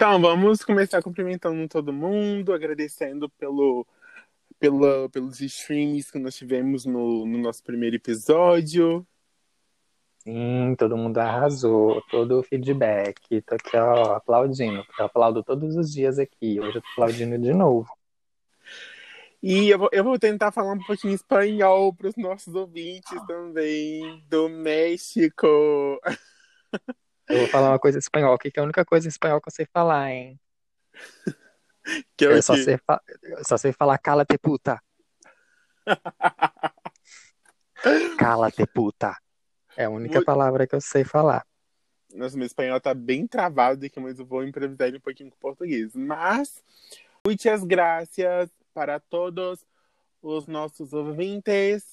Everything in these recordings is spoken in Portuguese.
Então, vamos começar cumprimentando todo mundo, agradecendo pelo, pela, pelos streams que nós tivemos no, no nosso primeiro episódio. Sim, todo mundo arrasou, todo o feedback. Tô aqui, ó, aplaudindo. Eu aplaudo todos os dias aqui. Hoje eu tô aplaudindo de novo. E eu vou, eu vou tentar falar um pouquinho espanhol para os nossos ouvintes também, do México. Eu vou falar uma coisa em espanhol aqui, que é a única coisa em espanhol que eu sei falar, hein? Que é Eu só sei, fa- eu só sei falar cala-te puta. Cala-te puta. É a única Muito- palavra que eu sei falar. Nossa, meu espanhol tá bem travado aqui, mas eu vou improvisar ele um pouquinho com o português. Mas, muitas graças para todos os nossos ouvintes.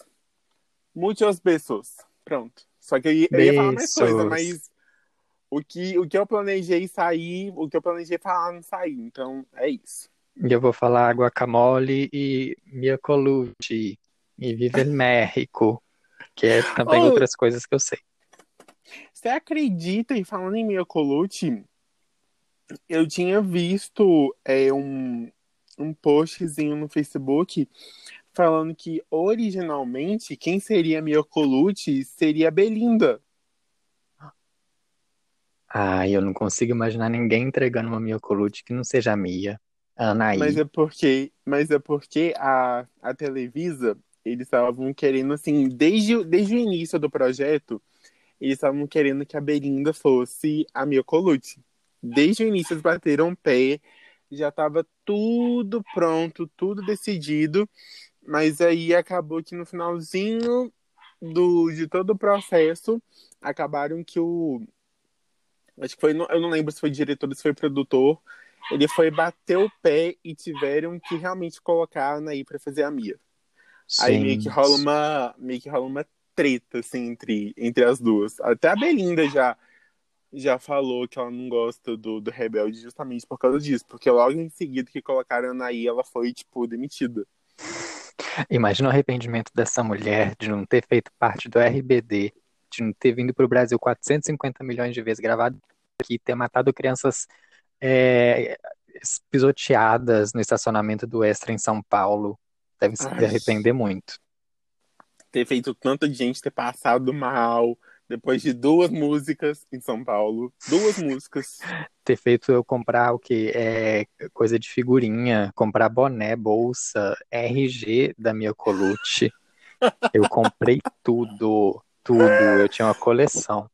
Muitos beijos. Pronto. Só que eu ia, eu ia falar mais coisa, mas o que, o que eu planejei sair, o que eu planejei falar não saiu. Então, é isso. E eu vou falar guacamole e miocolucci e vive el México, que é também Oh. outras coisas que eu sei. Você acredita, e falando em Miyokolute, eu tinha visto é, um, um postzinho no Facebook falando que originalmente quem seria Miyokolute seria a Belinda. Ah, eu não consigo imaginar ninguém entregando uma miocolucci que não seja a Mia, Anaí. Mas é porque, mas é porque a, a Televisa, eles estavam querendo, assim, desde, desde o início do projeto, eles estavam querendo que a Belinda fosse a Mia Colucci. Desde o início eles bateram pé, já estava tudo pronto, tudo decidido, mas aí acabou que no finalzinho do, de todo o processo, acabaram que o. Acho que foi, eu não lembro se foi diretor ou se foi produtor, ele foi bater o pé e tiveram que realmente colocar a Anaí pra fazer a Mia. Aí meio que rola uma, meio que rola uma treta assim entre, entre as duas. Até a Belinda já já falou que ela não gosta do, do Rebelde justamente por causa disso, porque logo em seguida que colocaram a Anaí, ela foi tipo demitida. Imagina o arrependimento dessa mulher de não ter feito parte do RBD, de ter vindo para o Brasil 450 milhões de vezes gravado aqui, ter matado crianças é, pisoteadas no estacionamento do Extra em São Paulo. Deve se Ai. arrepender muito. Ter feito tanta gente ter passado mal depois de duas músicas em São Paulo, duas músicas. Ter feito eu comprar o que é coisa de figurinha, comprar boné, bolsa, RG da minha Colucci. Eu comprei tudo, tudo. Eu tinha uma coleção.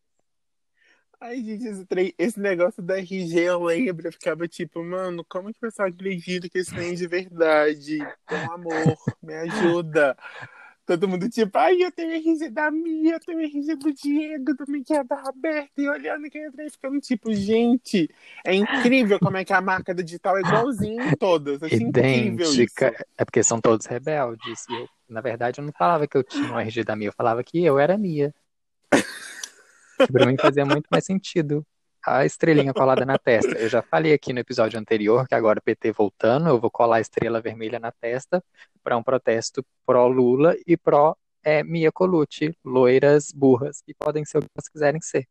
Ai, gente, esse, esse negócio da RG eu lembro, eu ficava tipo, mano, como que o pessoal acredita que isso tem de verdade? Pelo amor, me ajuda. Todo mundo tipo, ai, eu tenho RG da Mia, eu tenho RG do Diego, do Miguel da Roberta, e olhando quem entra e ficando tipo, gente, é incrível como é que a marca do digital é igualzinha em todas. Isso. idêntica. É porque são todos rebeldes. E eu, na verdade, eu não falava que eu tinha um RG da Mia, eu falava que eu era Mia. Que pra mim fazia muito mais sentido. A estrelinha colada na testa. Eu já falei aqui no episódio anterior que agora o PT voltando, eu vou colar a estrela vermelha na testa para um protesto pró-Lula e pró é, Mia Colucci, loiras burras, que podem ser o que elas quiserem ser.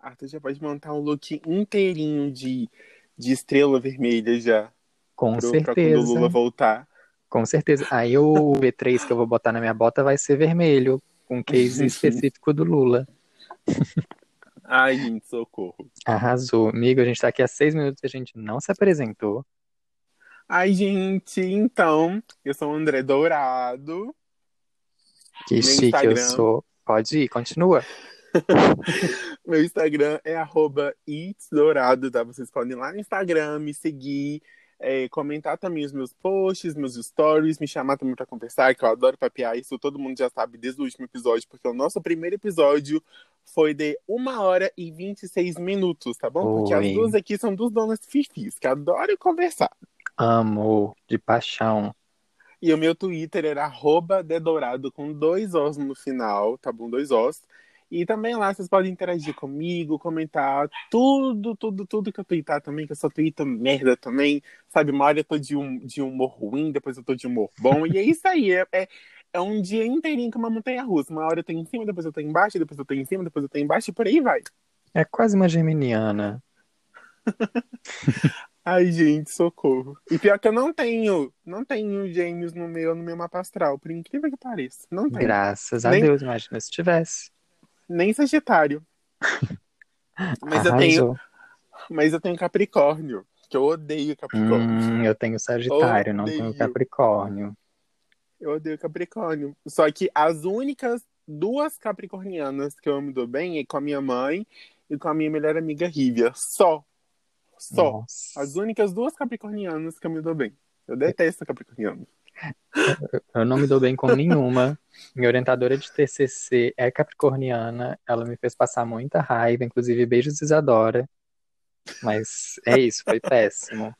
Arthur já pode montar um look inteirinho de, de estrela vermelha já, Com pro, pra quando o certeza. Lula voltar. Com certeza. Aí o V3 que eu vou botar na minha bota vai ser vermelho, com case específico do Lula. Ai, gente, socorro. Arrasou. Amigo, a gente tá aqui há seis minutos e a gente não se apresentou. Ai, gente, então, eu sou o André Dourado. Que Meu chique eu Instagram. sou. Pode ir, continua. Meu Instagram é arroba itsdourado, tá? Vocês podem ir lá no Instagram, me seguir, é, comentar também os meus posts, meus stories, me chamar também pra conversar, que eu adoro papear. Isso todo mundo já sabe desde o último episódio, porque o nosso primeiro episódio foi de uma hora e 26 minutos, tá bom? Porque as Oi. duas aqui são duas donas fifis, que adoram conversar. Amo, de paixão. E o meu Twitter era arroba dedourado com dois Os no final, tá bom? Dois Os. E também lá vocês podem interagir comigo, comentar tudo, tudo, tudo que eu twittar também, que eu só twito merda também. Sabe, uma hora eu tô de, um, de humor ruim, depois eu tô de humor bom. E é isso aí, é, é, é um dia inteirinho com uma montanha russa. Uma hora eu tô em cima, depois eu tô embaixo, depois eu tô em cima, depois eu tô embaixo e por aí vai. É quase uma geminiana. Ai, gente, socorro. E pior que eu não tenho, não tenho gêmeos no meu, no meu mapa astral, por incrível que pareça. Não tenho. Graças a Nem- Deus, imagina se tivesse. Nem Sagitário. Mas eu tenho, mas eu tenho Capricórnio, que eu odeio Capricórnio. Hum, eu tenho Sagitário, não tenho Odeio. Capricórnio. Eu odeio Capricórnio. Só que as únicas duas capricornianas que eu me dou bem é com a minha mãe e com a minha melhor amiga Rívia. Só. Só. Nossa. As únicas duas capricornianas que eu me dou bem. Eu detesto capricorniano. Eu não me dou bem com nenhuma. Minha orientadora de TCC é capricorniana. Ela me fez passar muita raiva, inclusive beijos Isadora. Mas é isso, foi péssimo.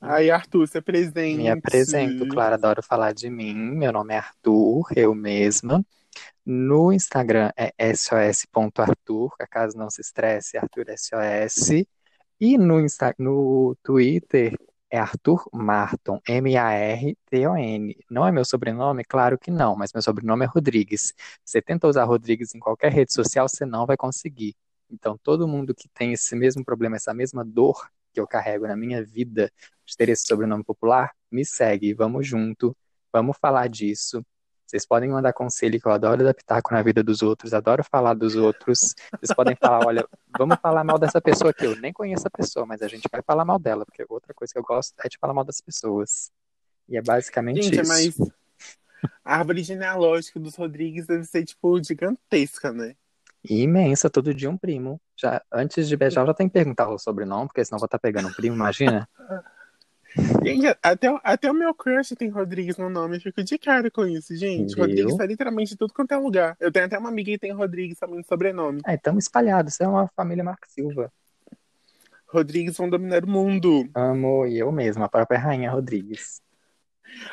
Aí, Arthur, você é presente. Me apresento, claro, adoro falar de mim. Meu nome é Arthur, eu mesma. No Instagram é sos.arthur, caso não se estresse, Arthur SOS. E no, Insta no Twitter é Arthur Marton, M-A-R-T-O-N. Não é meu sobrenome? Claro que não, mas meu sobrenome é Rodrigues. Você tenta usar Rodrigues em qualquer rede social, você não vai conseguir. Então, todo mundo que tem esse mesmo problema, essa mesma dor que eu carrego na minha vida de ter esse sobrenome popular, me segue, vamos junto, vamos falar disso. Vocês podem mandar conselho, que eu adoro dar pitaco na vida dos outros, adoro falar dos outros. Vocês podem falar, olha, vamos falar mal dessa pessoa aqui. Eu nem conheço a pessoa, mas a gente vai falar mal dela, porque outra coisa que eu gosto é de falar mal das pessoas. E é basicamente Gente, isso. mas a árvore genealógica dos Rodrigues deve ser, tipo, gigantesca, né? E imensa, todo dia um primo. Já, antes de beijar, eu já tenho que perguntar o sobrenome, porque senão eu vou estar pegando um primo, imagina? Gente, até, até o meu crush tem Rodrigues no nome. Eu fico de cara com isso, gente. Rodrigues tá literalmente em tudo quanto é lugar. Eu tenho até uma amiga que tem Rodrigues também no sobrenome. É, estamos espalhados, isso é uma família Marco Silva. Rodrigues vão dominar o mundo. Amo, e eu mesma, a própria Rainha Rodrigues.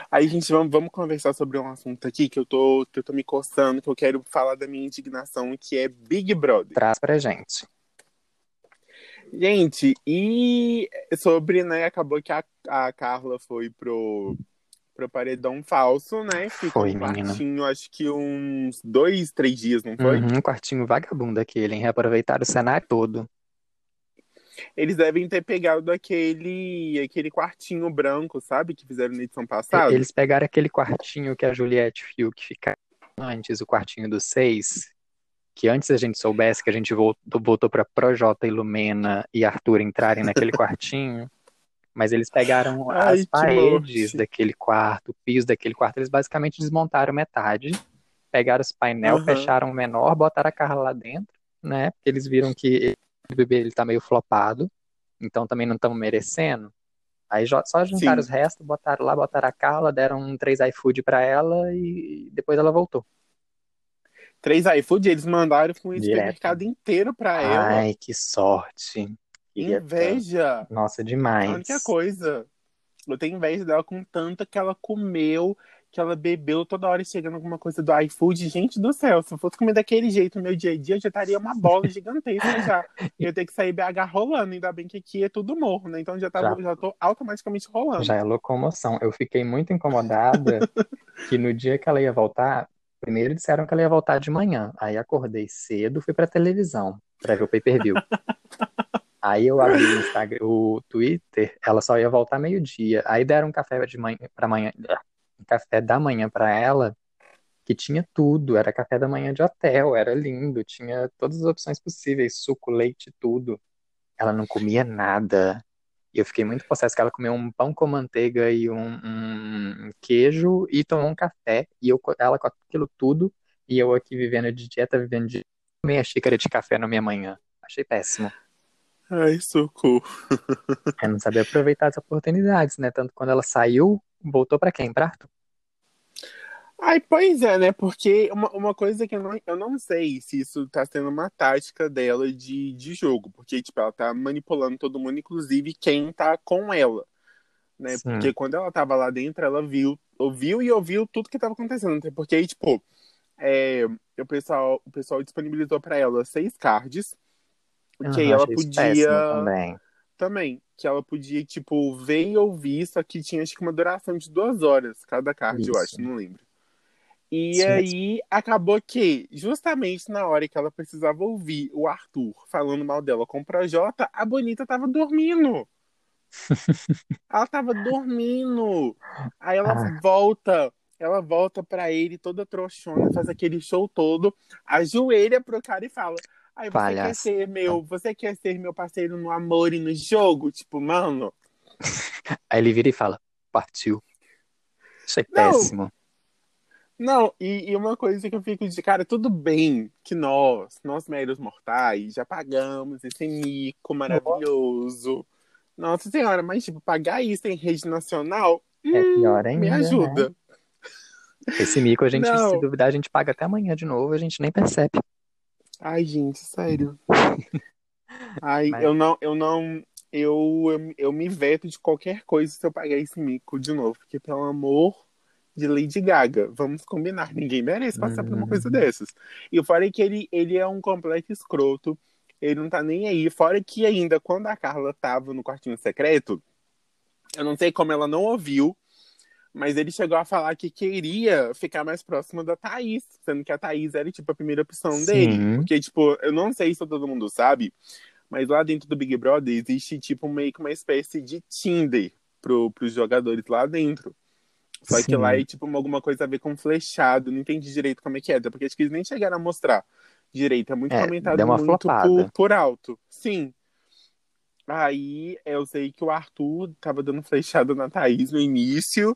Aí, gente, vamos, vamos conversar sobre um assunto aqui que eu, tô, que eu tô me coçando, que eu quero falar da minha indignação, que é Big Brother. Traz pra gente. Gente, e sobre, né, acabou que a, a Carla foi pro, pro paredão falso, né? Ficou Foi, menina. quartinho, acho que uns dois, três dias, não foi? Uhum, quartinho vagabundo aquele, hein? Reaproveitaram o cenário todo. Eles devem ter pegado aquele, aquele quartinho branco, sabe? Que fizeram na edição passada. Eles pegaram aquele quartinho que a Juliette Fiuk ficava antes, o quartinho dos seis, que antes a gente soubesse que a gente voltou, voltou pra Projota e Lumena e Arthur entrarem naquele quartinho, mas eles pegaram Ai, as paredes morte. daquele quarto, o piso daquele quarto, eles basicamente desmontaram metade, pegaram os painel, Aham. fecharam o menor, botaram a Carla lá dentro, né? Porque eles viram que o bebê ele tá meio flopado, então também não estão merecendo. Aí só juntaram Sim. os restos, botaram lá, botaram a Carla, deram um três iFood pra ela e depois ela voltou. Três iFood, eles mandaram com o supermercado inteiro pra ela. Ai, que sorte. Queria tanto. Inveja. Nossa, A demais. única coisa. Eu tenho inveja dela com tanta que ela comeu, que ela bebeu toda hora chegando alguma coisa do iFood. Gente do céu, se eu fosse comer daquele jeito no meu dia a dia, eu já estaria uma bola gigantesca já. Eu ia ter que sair BH rolando, ainda bem que aqui é tudo morro, né? Então já, tava, já. tô automaticamente rolando. Já é locomoção. Eu fiquei muito incomodada que no dia que ela ia voltar, primeiro disseram que ela ia voltar de manhã. Aí acordei cedo, fui pra televisão pra ver o pay-per-view. Aí eu abri o Instagram, o Twitter, ela só ia voltar meio-dia. Aí deram um café de manhã para manhã, um café da manhã pra ela, que tinha tudo, era café da manhã de hotel, era lindo, tinha todas as opções possíveis, suco, leite, tudo. Ela não comia nada. E eu fiquei muito possessa que ela comeu um pão com manteiga e um, um queijo e tomou um café. E eu, ela com aquilo tudo, e eu aqui vivendo de dieta, vivendo de meia xícara de café na minha manhã. Achei péssimo. Ai, socorro. Eu não sabia aproveitar as oportunidades, né? Tanto quando ela saiu, voltou pra quem? Pra Arthur. Ai, pois é, né? Porque uma, uma coisa que eu não, eu não sei se isso tá sendo uma tática dela de, de jogo. Porque, tipo, ela tá manipulando todo mundo, inclusive quem tá com ela. Né? Sim. Porque quando ela tava lá dentro, ela viu, ouviu e ouviu tudo que tava acontecendo. Porque aí, tipo, é, o, pessoal, o pessoal disponibilizou pra ela seis cards. Que aí ela podia. também. Também. Que ela podia, tipo, ver e ouvir, só que tinha acho que uma duração de duas horas cada card, eu Isso. acho, não lembro. E Isso mesmo. aí acabou que, justamente na hora que ela precisava ouvir o Arthur falando mal dela com o Projota, a Bonita tava dormindo. ela tava dormindo. Aí ela Ah. volta, ela volta pra ele toda trouxona, faz aquele show todo, ajoelha pro cara e fala: Aí você quer Palhaça. ser meu, você quer ser meu parceiro no amor e no jogo? Tipo, mano, Aí ele vira e fala, partiu. Achei Não. péssimo. Não, e, e uma coisa que eu fico de cara, tudo bem que nós, nós meros mortais, já pagamos esse mico maravilhoso. Nossa senhora, mas tipo, pagar isso em rede nacional, É hum, pior me ainda, né? ajuda. Esse mico a gente, Não. se duvidar, a gente paga até amanhã de novo, a gente nem percebe. Ai, gente, sério. Ai, Mas- eu não, eu não, eu, eu, eu me veto de qualquer coisa se eu pagar esse mico de novo, porque pelo amor de Lady Gaga, vamos combinar, ninguém merece passar por uma Uhum. coisa dessas. E fora que ele, ele é um completo escroto, ele não tá nem aí, fora que ainda quando a Carla tava no quartinho secreto, eu não sei como ela não ouviu, mas ele chegou a falar que queria ficar mais próximo da Thaís, sendo que a Thaís era, tipo, a primeira opção dele. Sim. Porque, tipo, eu não sei se todo mundo sabe, mas lá dentro do Big Brother existe, tipo, meio que uma espécie de Tinder pro, pros jogadores lá dentro. Só que Sim. lá é, tipo, alguma coisa a ver com flechado. Não entendi direito como é que é, até porque acho que eles nem chegaram a mostrar direito. É muito É, comentado muito por, por alto. Sim. Aí eu sei que o Arthur tava dando flechada na Thaís no início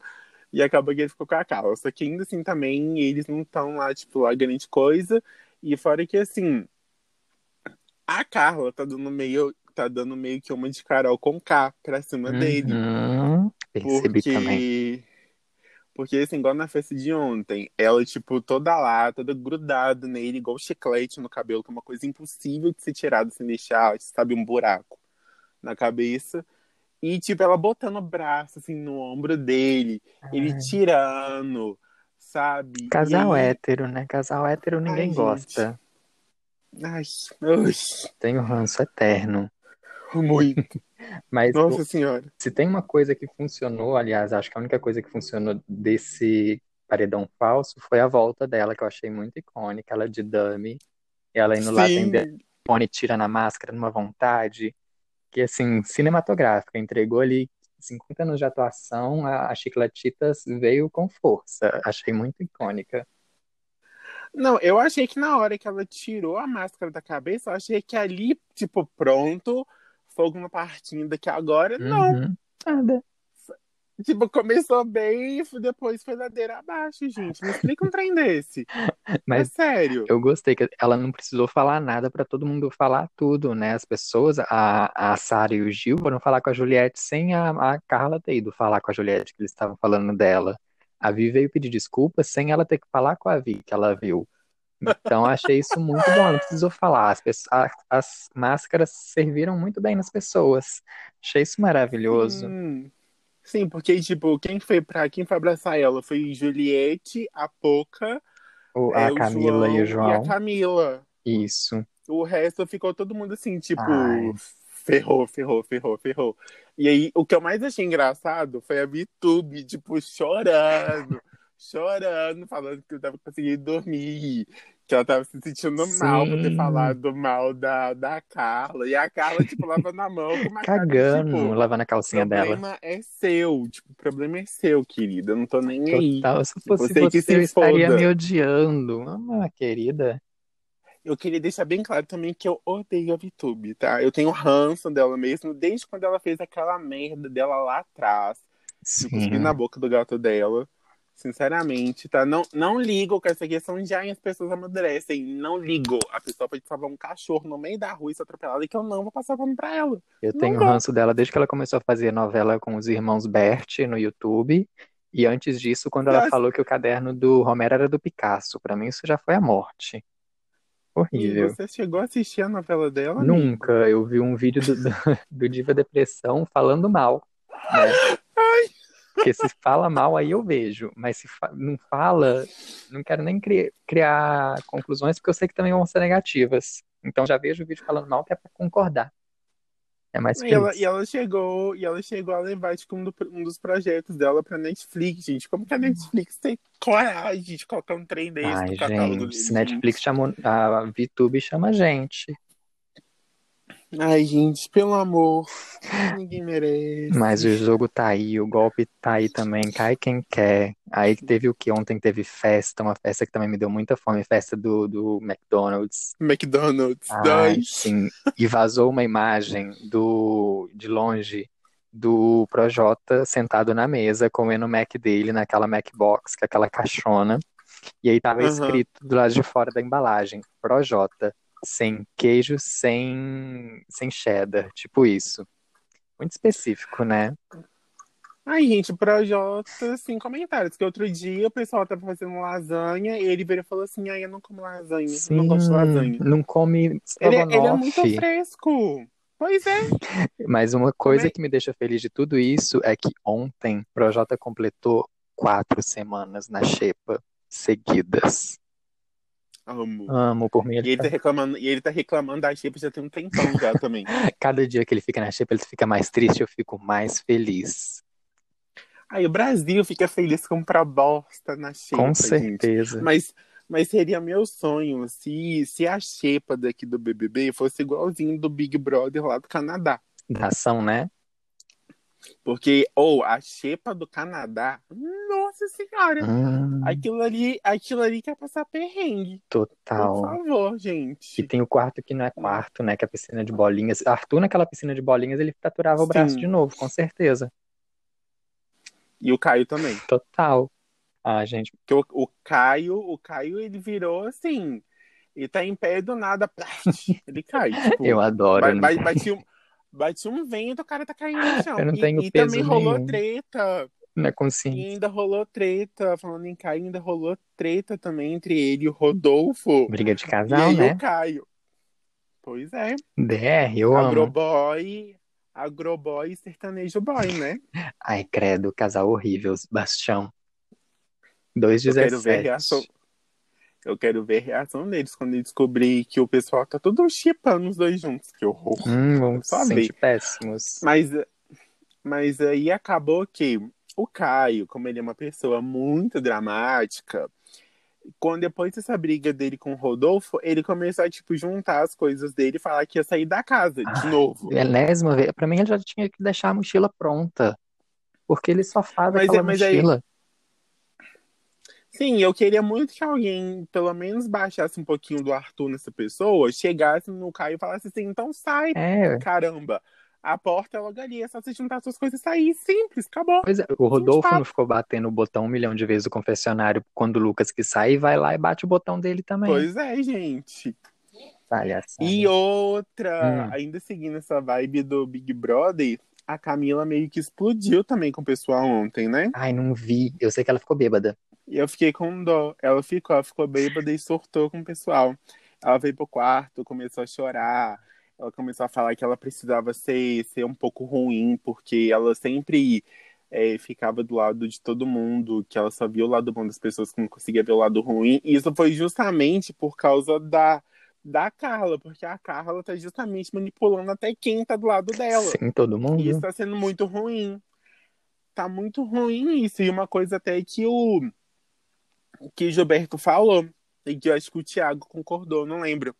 e acabou que ele ficou com a Carla. Só que ainda assim também eles não estão lá, tipo, lá grande coisa. E fora que assim, a Carla tá dando meio, tá dando meio que uma de Carol com K pra cima dele. Uhum. Percebi também. Porque. Assim, igual na festa de ontem, ela, tipo, toda lá, toda grudada nele, igual chiclete no cabelo, que é uma coisa impossível de ser tirada sem deixar, sabe, um buraco na cabeça. E, tipo, ela botando o braço, assim, no ombro dele, ele tirando, sabe? Casal aí... hétero, né? Casal hétero ninguém Ai, gosta. Ai, ui, Tem o ranço eterno. muito. Mas Nossa senhora. se tem uma coisa que funcionou, aliás, acho que a única coisa que funcionou desse paredão falso foi a volta dela, que eu achei muito icônica, ela de dummy, ela indo lá atender Sim, telefone, tirando a máscara numa vontade, que assim, cinematográfica, entregou ali 50 anos de atuação, a, a Chicletitas veio com força, achei muito icônica. Não, eu achei que na hora que ela tirou a máscara da cabeça, eu achei que ali, tipo, pronto, fogo na partida, que agora não. Uhum. Nada. Tipo, começou bem e depois foi ladeira abaixo, gente. Me explica um trem desse. Mas é sério. eu gostei que ela não precisou falar nada para todo mundo falar tudo, né? As pessoas, a, a Sara e o Gil foram falar com a Juliette sem a, a Carla ter ido falar com a Juliette, que eles estavam falando dela. A Vi veio pedir desculpas sem ela ter que falar com a Vi, que ela viu. Então, achei isso muito bom. Não precisou falar. As, pessoas, a- as máscaras serviram muito bem nas pessoas. Achei isso maravilhoso. Sim. Sim, porque, tipo, quem foi pra quem foi abraçar ela foi Juliette, a Poca, O- é, a o Camila e o João e a João. Camila. Isso. O resto ficou todo mundo assim, tipo, Ai. ferrou, ferrou, ferrou, ferrou. E aí, o que eu mais achei engraçado foi a VTube, tipo, chorando, chorando, falando que eu tava conseguindo dormir, que ela tava se sentindo mal por ter Sim. falado mal da, da Carla. E a Carla, tipo, lavando a mão com uma cara Cagando, tipo, lavando a o calcinha dela. problema é seu, tipo, o problema é seu, querida, eu não tô nem aí. Total. Se fosse Você você, eu estaria me odiando. Ah, querida. Eu queria deixar bem claro também que eu odeio a VTube, tá? Eu tenho ranço dela mesmo, desde quando ela fez aquela merda dela lá atrás, cuspir Sim. na boca do gato dela. Sinceramente, tá? Não, não ligo com essa questão de ai, as pessoas amadurecem. Não ligo. A pessoa pode salvar um cachorro no meio da rua e ser atropelada e que eu não vou passar pano pra ela. Eu Não tenho dá. ranço dela desde que ela começou a fazer novela com os irmãos Bert no YouTube. E antes disso, quando ela Nossa. falou que o caderno do Romero era do Picasso. Pra mim, isso já foi a morte. E Horrível. você chegou a assistir a novela dela? amigo? Nunca. Eu vi um vídeo do, do, do Diva Depressão falando mal, né? Porque se fala mal, aí eu vejo. Mas se fa- não fala, não quero nem cri- criar conclusões, porque eu sei que também vão ser negativas. Então já vejo o vídeo falando mal, que é pra concordar. É mais E ela, e ela chegou, e ela chegou a levar tipo, um, do- um dos projetos dela pra Netflix, gente. Como que a Netflix tem coragem de colocar um trem desse Ai, no catálogo gente, se Netflix chamou, a VTube chama a gente. Ai, gente, pelo amor. Ninguém merece. Mas o jogo tá aí, o golpe tá aí também, cai quem quer. Aí teve o que? Ontem teve festa, uma festa que também me deu muita fome, festa do, do McDonald's. McDonald's, Ai, dois. sim. E vazou uma imagem do de longe do Projota sentado na mesa comendo o Mac dele naquela Macbox, é aquela caixona. E aí tava Aham. escrito do lado de fora da embalagem, Projota, sem queijo, sem sem cheddar, tipo isso. Muito específico, né? Ai, gente, Projota, sem comentários. Que outro dia o pessoal tava fazendo lasanha e ele veio e falou assim: ai, eu não como lasanha, eu não gosto de lasanha. não come Ele, é- ele é muito fresco. Pois é. Mas uma coisa é- que me deixa feliz de tudo isso é que ontem Projota completou quatro semanas na xepa seguidas. Amo. Amo, por mim. E Ele ele tá- tá reclamando, e ele tá reclamando da Chip já tem um tempão já também. Cada dia que ele fica na xepa, ele fica mais triste, eu fico mais feliz. Aí o Brasil fica feliz com bosta na Xepa, Com gente. certeza. Mas, mas seria meu sonho se, se a Xepa daqui do BBB fosse igualzinho do Big Brother lá do Canadá. Da ação, né? Porque, ou a Xepa do Canadá, nossa senhora, Hum, aquilo ali, aquilo ali quer passar perrengue. Por total. favor, E gente. tem o quarto que não é quarto, né? Que é a piscina de bolinhas. Arthur, naquela piscina de bolinhas, ele fraturava o braço Sim. de novo, com certeza. E o Caio também. Total. Ah, gente, Porque o, o Caio, o Caio, ele virou assim. Ele tá em pé do nada, ele cai. Tipo, eu adoro. ba- eu não- ba- bate, um, vento, o cara tá caindo no chão. Eu não E- tenho e, peso também rolou treta. Na E consciência. ainda rolou treta. Falando em Caio, ainda rolou treta também entre ele e o Rodolfo. Briga de E casal, aí né? o Caio. Pois é. DR, eu amo. Agroboy. Agroboy e sertanejo boy, né? Ai, credo, casal horrível, Bastião. Eu quero ver 2,17. Eu quero ver a reação deles quando eu descobrir que o pessoal tá tudo chipando os dois juntos. Que horror. Hum, vamos Só se ver. sentir péssimos. Mas, mas aí acabou que o Caio, como ele é uma pessoa muito dramática, quando depois dessa briga dele com o Rodolfo, ele começou a, tipo, juntar as coisas dele e falar que ia sair da casa de Ai, novo. Enésima vez. Pra mim, ele já tinha que deixar a mochila pronta. Porque ele só faz Mas é- aquela mas aí- mochila. Sim, eu queria muito que alguém, pelo menos, baixasse um pouquinho do Arthur nessa pessoa, chegasse no Caio e falasse assim, então sai, É, caramba. A porta é logo ali, é só você juntar suas coisas e sair. Simples, acabou. pois é, o Rodolfo não ficou batendo o botão um milhão de vezes do confessionário quando o Lucas que sai, vai lá e bate o botão dele também. Pois é, gente. Palhaçada. E outra, Hum. ainda seguindo essa vibe do Big Brother, a Camila meio que explodiu também com o pessoal ontem, né? Ai, não vi. Eu sei que ela ficou bêbada. E eu fiquei com dó. Ela ficou, ela ficou bêbada e surtou com o pessoal. Ela veio pro quarto, começou a chorar. Ela começou a falar que ela precisava ser, ser um pouco ruim, porque ela sempre é, ficava do lado de todo mundo, que ela só via o lado bom das pessoas, que não conseguia ver o lado ruim. E isso foi justamente por causa da, da Carla, porque a Carla tá justamente manipulando até quem tá do lado dela. Sim, todo mundo. E isso tá sendo muito ruim. Tá muito ruim isso. E uma coisa até que o que o Gilberto falou, e que eu acho que o Thiago concordou, não lembro.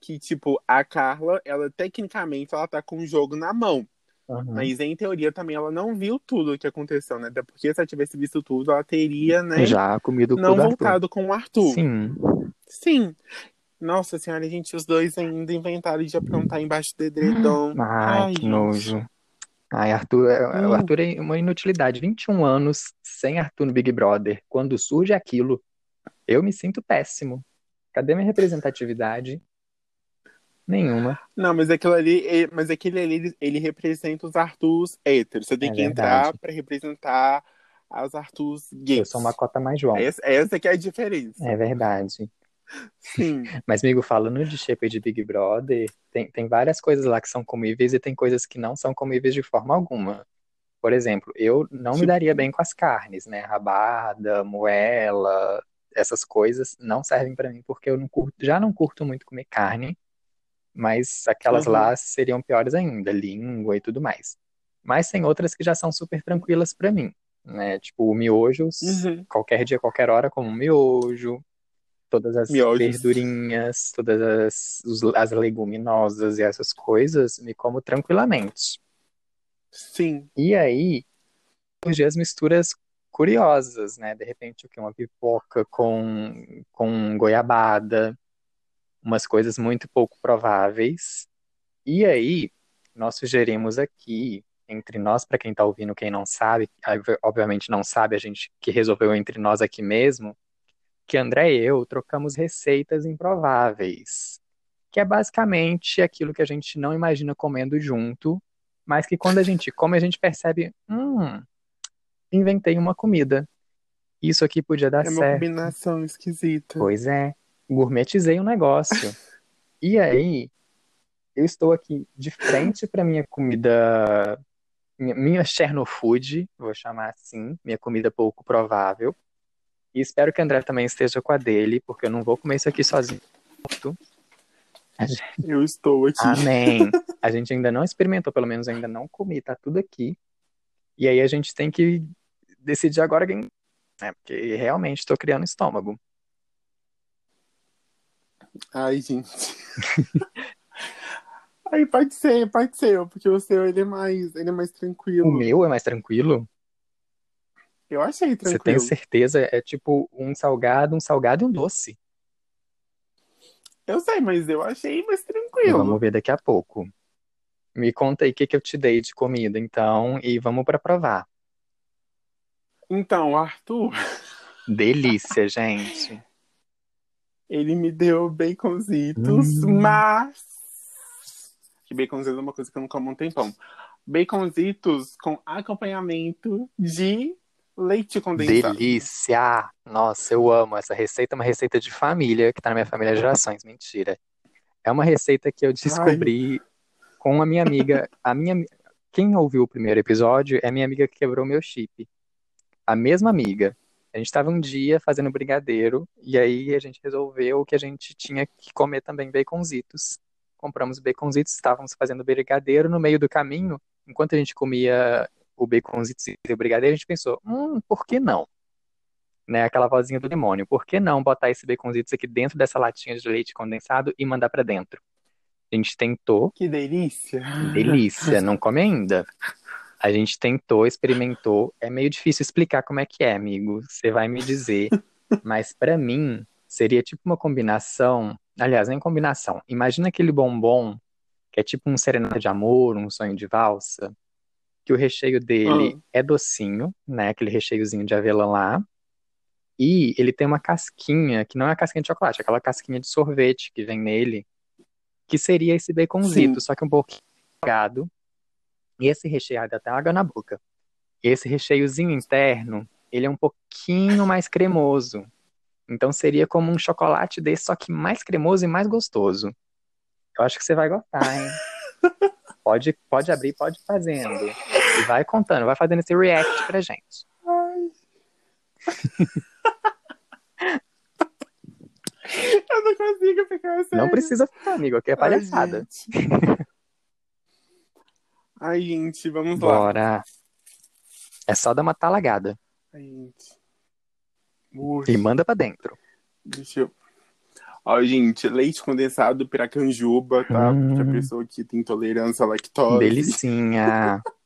Que, tipo, a Carla, ela tecnicamente ela tá com o jogo na mão. Uhum. Mas em teoria também ela não viu tudo o que aconteceu, né? Até porque se ela tivesse visto tudo, ela teria, né? Já comido não Arthur. voltado com o Arthur. Sim. Sim. Nossa senhora, gente, os dois ainda inventaram de aprontar embaixo do edredom. Ai, Ai, que nojo. Ai, Arthur, é- o Hum. Arthur é uma inutilidade. 21 anos sem Arthur no Big Brother. Quando surge aquilo, eu me sinto péssimo. Cadê minha representatividade? Nenhuma. Não, mas aquilo ali, é- mas aquele ali, ele, ele representa os Arthurs héteros. Você tem É que verdade. entrar pra representar as Arthurs gays. Eu sou uma cota mais João. Essa, essa que é a diferença. É verdade. Sim. Mas, amigo, falando de shape de Big Brother, tem, tem várias coisas lá que são comíveis e tem coisas que não são comíveis de forma alguma. Por exemplo, eu não me Tipo? daria bem com as carnes, né? Rabada, moela, essas coisas não servem pra mim porque eu não curto, já não curto muito comer carne. Mas aquelas Uhum. lá seriam piores ainda, língua e tudo mais. Mas tem outras que já são super tranquilas pra mim, né? Tipo, miojos, Uhum. qualquer dia, qualquer hora, como miojo, todas as Miojos. verdurinhas, todas as, as leguminosas e essas coisas, me como tranquilamente. Sim. E aí, surgem as misturas curiosas, né? De repente, o que? Uma pipoca com, com goiabada, umas coisas muito pouco prováveis. E aí, nós sugerimos aqui, entre nós, para quem tá ouvindo, quem não sabe, ob- obviamente não sabe, a gente que resolveu entre nós aqui mesmo, que André e eu trocamos receitas improváveis, que é basicamente aquilo que a gente não imagina comendo junto, mas que quando a gente come, a gente percebe, hum, inventei uma comida. Isso aqui podia dar É uma certo. combinação esquisita. Pois é, gourmetizei o negócio. E aí, eu estou aqui de frente para minha comida, minha, minha Chernofood, vou chamar assim, minha comida pouco provável. E espero que o André também esteja com a dele, porque eu não vou comer isso aqui sozinho. Eu estou aqui. Amém. A gente ainda não experimentou, pelo menos ainda não comi, tá tudo aqui. E aí a gente tem que decidir agora quem, né? Porque realmente estou criando estômago. Ai, gente. Aí pode ser, pode ser, porque o seu ele é mais, ele é mais tranquilo. O meu é mais tranquilo? Eu achei Você tem tranquilo. certeza? É tipo um salgado, um salgado e um doce. Eu sei, mas eu achei mais tranquilo. Vamos ver daqui a pouco. Me conta aí o que que eu te dei de comida, então, e vamos para provar. Então, Arthur, Delícia, gente. ele me deu baconzitos, Hum. mas. Que baconzitos é uma coisa que eu não como há um tempão. Baconzitos com acompanhamento de leite condensado. Delícia! Nossa, eu amo essa receita, é uma receita de família que tá na minha família há gerações, mentira. É uma receita que eu descobri com a minha amiga, a minha quem ouviu o primeiro episódio é a minha amiga que quebrou meu chip. A mesma amiga. A gente estava um dia fazendo brigadeiro e aí a gente resolveu que a gente tinha que comer também baconzitos. Compramos baconzitos, estávamos fazendo brigadeiro no meio do caminho, enquanto a gente comia o baconzitos e o brigadeiro, a gente pensou, hum, por que não? Né, aquela vozinha do demônio, por que não botar esse baconzitos aqui dentro dessa latinha de leite condensado e mandar para dentro? A gente tentou, Que delícia! delícia, não come ainda. A gente tentou, experimentou, é meio difícil explicar como é que é, amigo. Você vai me dizer, mas para mim seria tipo uma combinação, aliás, nem combinação. Imagina aquele bombom que é tipo um serenata de amor, um sonho de valsa, que o recheio dele Ah. é docinho, né? Aquele recheiozinho de avelã lá. E ele tem uma casquinha, que não é a casquinha de chocolate, é aquela casquinha de sorvete que vem nele, que seria esse baconzito, Sim. só que um pouquinho salgado. E esse recheio dá até água na boca. Esse recheiozinho interno, ele é um pouquinho mais cremoso. Então seria como um chocolate desse, só que mais cremoso e mais gostoso. Eu acho que você vai gostar, hein? Pode, pode abrir, pode ir fazendo. E vai contando, vai fazendo esse react pra gente. Eu não consigo ficar sério. Não precisa ficar, amigo, aqui é palhaçada. Ai, gente. Ai, gente, vamos lá. Bora. É só dar uma talagada. Ai, gente. Ui, E manda pra dentro. deixa eu... Ó, gente, leite condensado piracanjuba, tá? Hum. Porque a pessoa que tem intolerância à lactose. Delicinha.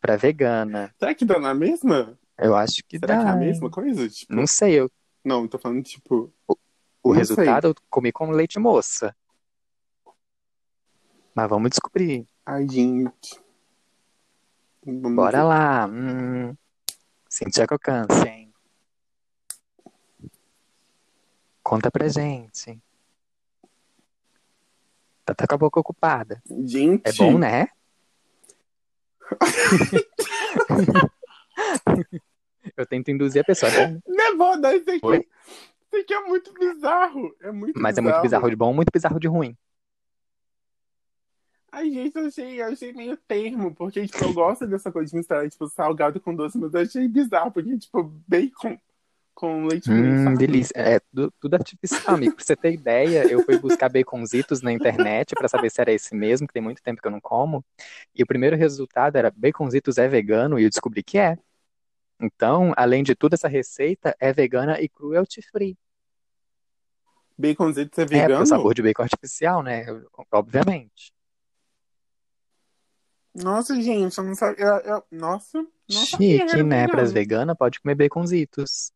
Pra vegana. Será que dá na mesma? Eu acho que Será dá. que é a mesma coisa? Tipo, Não sei, eu, não, tô falando, tipo... o Não resultado eu comi com leite moça. Mas vamos descobrir. Ai, gente. Vamos Bora ver. lá. Hum, senti a crocância, hein? Conta pra gente. Tá, tá com a boca ocupada. Gente, É bom, né? Eu tento induzir a pessoa, é bom, não é bom, não, isso aqui, Oi? isso aqui é muito bizarro. É muito mas é muito bizarro de bom, muito bizarro de ruim. Ai, gente, eu achei, eu achei meio termo, porque, tipo, eu gosto dessa coisa de misturar, tipo, salgado com doce, mas eu achei bizarro, porque, tipo, bacon com leite Hum, condensado. delícia. É tudo, tudo artificial, amigo. Pra você ter ideia, eu fui buscar baconzitos na internet pra saber se era esse mesmo, que tem muito tempo que eu não como. E o primeiro resultado era baconzitos é vegano, e eu descobri que é. Então, além de tudo, essa receita é vegana e cruelty free. Baconzitos é É, vegano? o sabor de bacon é artificial, né? Obviamente. Nossa, gente, eu não sabia. eu- eu- Nossa, não Chique, né? Pras vegano. veganas, pode comer baconzitos.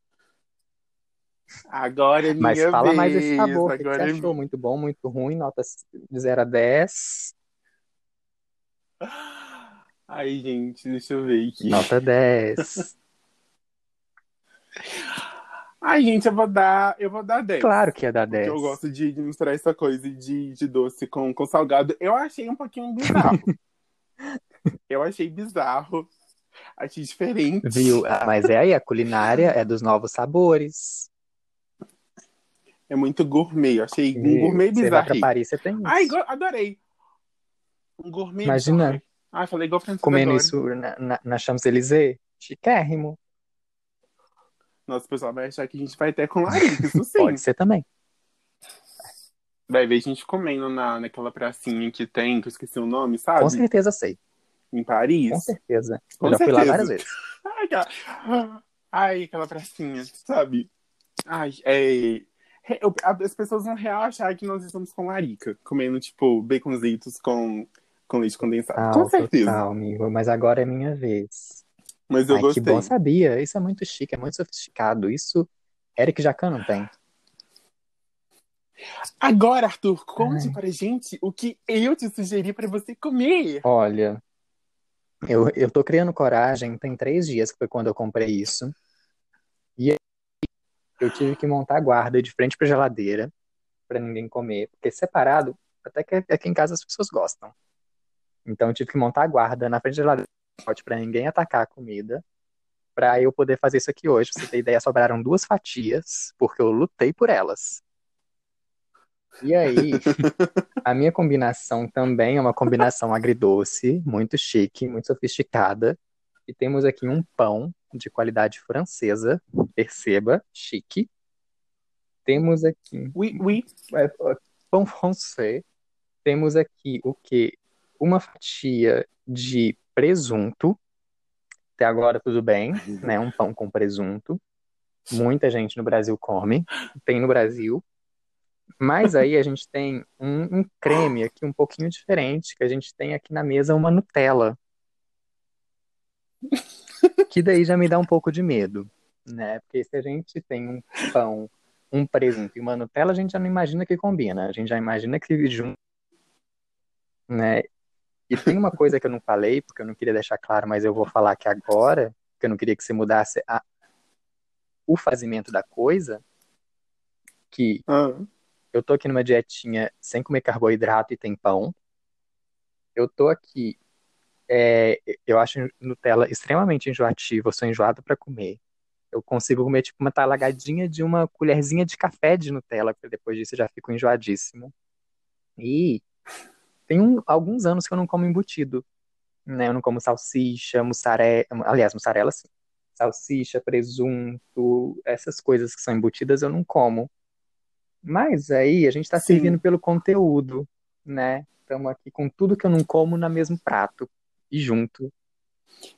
Agora é Mas minha fala mais desse vez. sabor. O que que Agora você é achou? Muito bom, muito ruim? Nota de 0 a 10. Ai, gente, deixa eu ver aqui. Nota 10. Ai, gente, eu vou dar, eu vou dar 10. Claro que ia dar Porque 10. eu gosto de, de misturar essa coisa de, de doce com, com salgado. Eu achei um pouquinho bizarro. eu achei bizarro. Achei diferente. Viu? Ah, Mas é aí, a culinária é dos novos sabores. É muito gourmet. Eu achei um gourmet Você vai bizarro. pra Paris, você tem isso. Ai, adorei. Um gourmet Imagina. bizarro. Ai, falei igual Francisco Comendo isso na, na, na Champs-Élysées. Chiquérrimo. Nossa, o pessoal vai achar que a gente vai até com larica, isso sim. Pode ser também. Vai ver a gente comendo na, naquela pracinha que tem, que eu esqueci o nome, sabe? Com certeza sei. Em Paris. Com certeza. Com Eu já fui lá certeza. várias vezes. Ai, aquela... Ai, aquela pracinha, sabe? Ai, é... eu- As pessoas vão real achar que nós estamos com larica, comendo, tipo, baconzitos com, com leite condensado. Ah, com certeza. total, amigo. Mas agora é minha vez. Mas eu Ai, que gostei. bom, sabia. Isso é muito chique, é muito sofisticado. Isso Eric Jacan não tem. Agora, Arthur, conte Ai. pra gente o que eu te sugeri pra você comer. Olha, eu, eu tô criando coragem, tem três dias que foi quando eu comprei isso. Eu tive que montar a guarda de frente pra geladeira pra ninguém comer, porque separado, até que aqui em casa as pessoas gostam. Então eu tive que montar a guarda na frente da geladeira pra ninguém atacar a comida, pra eu poder fazer isso aqui hoje. Pra você ter ideia, sobraram duas fatias, porque eu lutei por elas. E aí, a minha combinação também é uma combinação agridoce, muito chique, muito sofisticada. E temos aqui um pão de qualidade francesa, perceba, chique. Temos aqui Oui, oui. é, é, pão francês. Temos aqui o quê? Uma fatia de presunto. Até agora tudo bem, né? Um pão com presunto. Muita gente no Brasil come. Tem no Brasil. Mas aí a gente tem um, um creme aqui um pouquinho diferente, que a gente tem aqui na mesa uma Nutella. Que daí já me dá um pouco de medo, né? Porque se a gente tem um pão, um presunto e uma Nutella, a gente já não imagina que combina. A gente já imagina que junto, né? E tem uma coisa que eu não falei, porque eu não queria deixar claro, mas eu vou falar aqui agora, porque eu não queria que você mudasse a- o fazimento da coisa, que Ah, eu tô aqui numa dietinha sem comer carboidrato e tem pão. Eu tô aqui. É, eu acho Nutella extremamente enjoativa. Eu sou enjoado pra comer. Eu consigo comer tipo uma talagadinha de uma colherzinha de café de Nutella, porque depois disso eu já fico enjoadíssimo. E tem um- alguns anos que eu não como embutido. Né? Eu não como salsicha, mussarela. Aliás, mussarela sim. Salsicha, presunto, essas coisas que são embutidas eu não como. Mas aí a gente tá Sim. servindo pelo conteúdo, né? Estamos aqui com tudo que eu não como no mesmo prato e junto.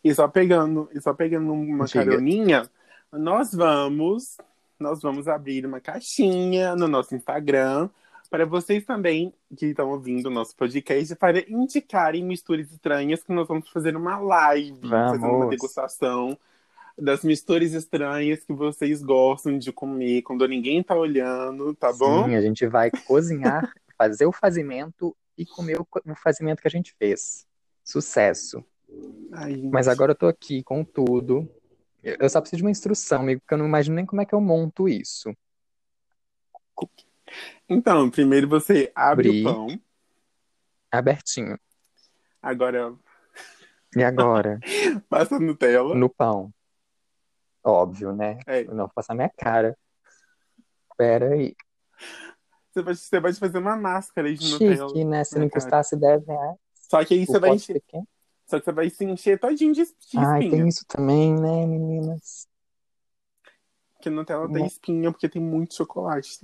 E só pegando, e só pegando uma Diga. caroninha, nós vamos, nós vamos abrir uma caixinha no nosso Instagram para vocês também que estão ouvindo o nosso podcast para indicarem misturas estranhas que nós vamos fazer uma live, Vamos. fazer uma degustação das misturas estranhas que vocês gostam de comer quando ninguém tá olhando, tá bom? Sim, a gente vai cozinhar, fazer o fazimento e comer o co- o fazimento que a gente fez. Sucesso. Ai. Mas agora eu tô aqui com tudo. Eu só preciso de uma instrução, amigo, porque eu não imagino nem como é que eu monto isso. Então, primeiro você abre Abri. o pão, Abertinho. agora E agora? passa Nutella. No pão. Óbvio, né? É. Não vou passar minha cara. Pera aí. Você vai, você vai fazer uma máscara de Nutella. Chique, né? Se não cara. custasse 10 reais. Só que aí O você vai encher, pequeno. só que você vai se encher todinho de, de Ai, espinha. tem isso também, né, meninas? que Nutella tem Não. espinha porque tem muito chocolate.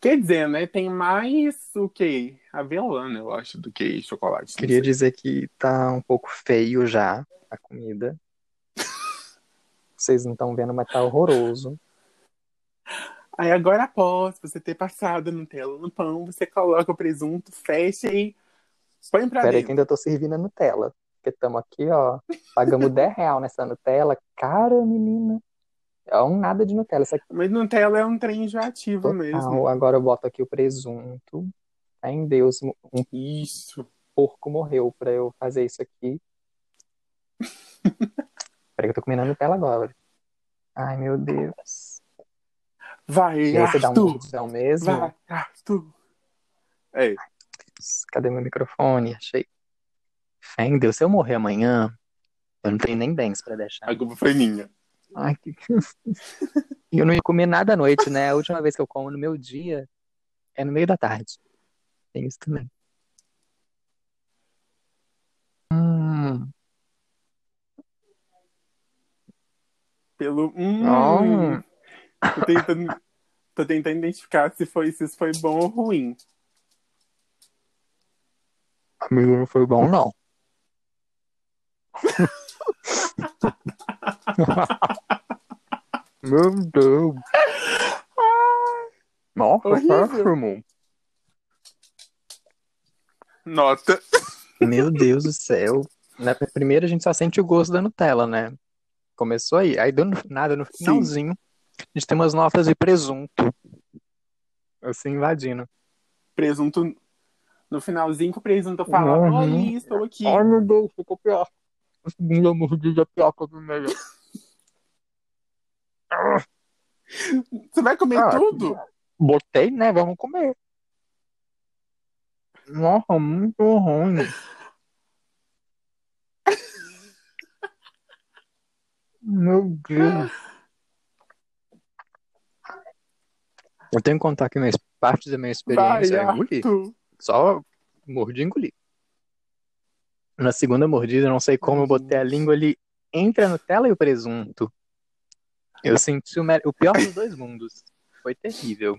Quer dizer, né? Tem mais o quê? Avelã, né, eu acho, do que chocolate. Queria dizer que tá um pouco feio já a comida. Vocês não estão vendo, mas tá horroroso. Aí agora, após você ter passado a Nutella no pão, você coloca o presunto, fecha e põe pra Pera aí dentro. que ainda tô servindo a Nutella. Porque estamos aqui, ó. Pagamos 10 real nessa Nutella. Cara, menina. É um nada de Nutella. Isso aqui Mas Nutella é um trem enjoativo total. mesmo. Agora eu boto aqui o presunto. Em Deus, um Isso. porco morreu pra eu fazer isso aqui. Peraí que eu tô comendo a Nutella agora. Ai, meu Deus. Vai, E aí você dá um Arthur. mesmo? Vai, Arthur. É, Cadê meu microfone? Achei. Fé em Deus, se eu morrer amanhã, eu não tenho nem dentes pra deixar. a culpa foi minha. Ai, que... E eu não ia comer nada à noite, né? A última vez que eu como no meu dia é no meio da tarde. Tem isso também. Hum, Pelo. Hum, Hum. Tô tentando. Tô tentando identificar se, foi, se isso foi bom ou ruim. Amigo, não foi bom, não. Meu Deus. Nossa, Horrível. péssimo. Nota. Meu Deus do céu. Na primeira a gente só sente o gosto da Nutella, né? Começou aí. Aí do nada, no Sim. finalzinho, a gente tem umas notas de presunto. Assim, invadindo. Presunto. No finalzinho que o presunto fala: Uhum. Oi, estou aqui. Ai, meu Deus, ficou pior. A segunda mordida é pior que a primeira. Você vai comer Ah, tudo? Botei, né? Vamos comer. Nossa, muito ruim. Meu Deus. Eu tenho que contar que minha, parte da minha Vai, experiência é engolir. Só mordi e engoli. Na segunda mordida, eu não sei como eu botei a língua ali entre a Nutella e o presunto. Eu senti o, o pior dos dois mundos. Foi terrível.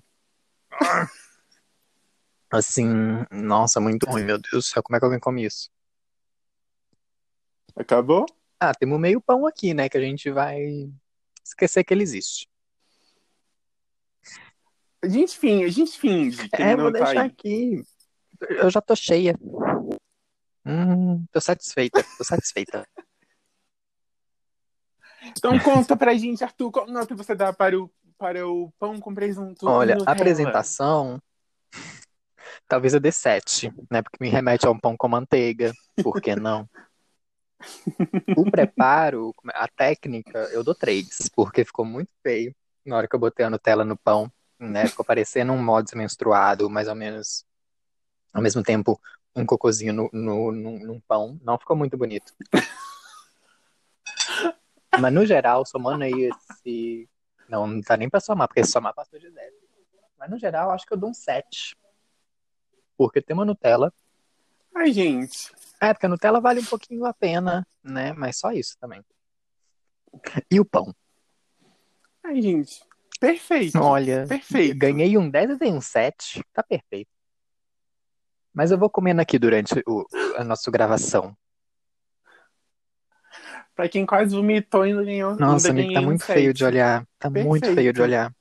Assim, nossa, muito ruim, meu Deus do céu, como é que alguém come isso? Acabou? Ah, temos meio pão aqui, né, que a gente vai esquecer que ele existe. A gente finge, a gente finge que É, ele vou não tá deixar aí. aqui. Eu já tô cheia. Hum, tô satisfeita, tô satisfeita. Então conta pra gente, Arthur, qual nota você dá para o, para o pão com presunto? Olha, a apresentação, talvez eu dê 7, né? Porque me remete a um pão com manteiga. Por que não? O preparo, a técnica, eu dou 3, porque ficou muito feio na hora que eu botei a Nutella no pão, né? Ficou parecendo um mods menstruado, mais ou menos. Ao mesmo tempo, um cocôzinho no, no, num, num pão. Não ficou muito bonito. Mas no geral, somando aí esse. Não, não tá nem pra somar, porque se somar passou de 10. Mas no geral, acho que eu dou um 7. Porque tem uma Nutella. Ai, gente. É, porque a Nutella vale um pouquinho a pena, né? Mas só isso também. E o pão? Ai, gente. Perfeito. Olha, Perfeito. ganhei um 10 e dei um 7. Tá perfeito. Mas eu vou comendo aqui durante o, a nossa gravação. Pra quem quase vomitou e não ganhou. Nossa, ainda amigo, tá um muito feio de olhar. Tá muito Perfeito. feio de olhar.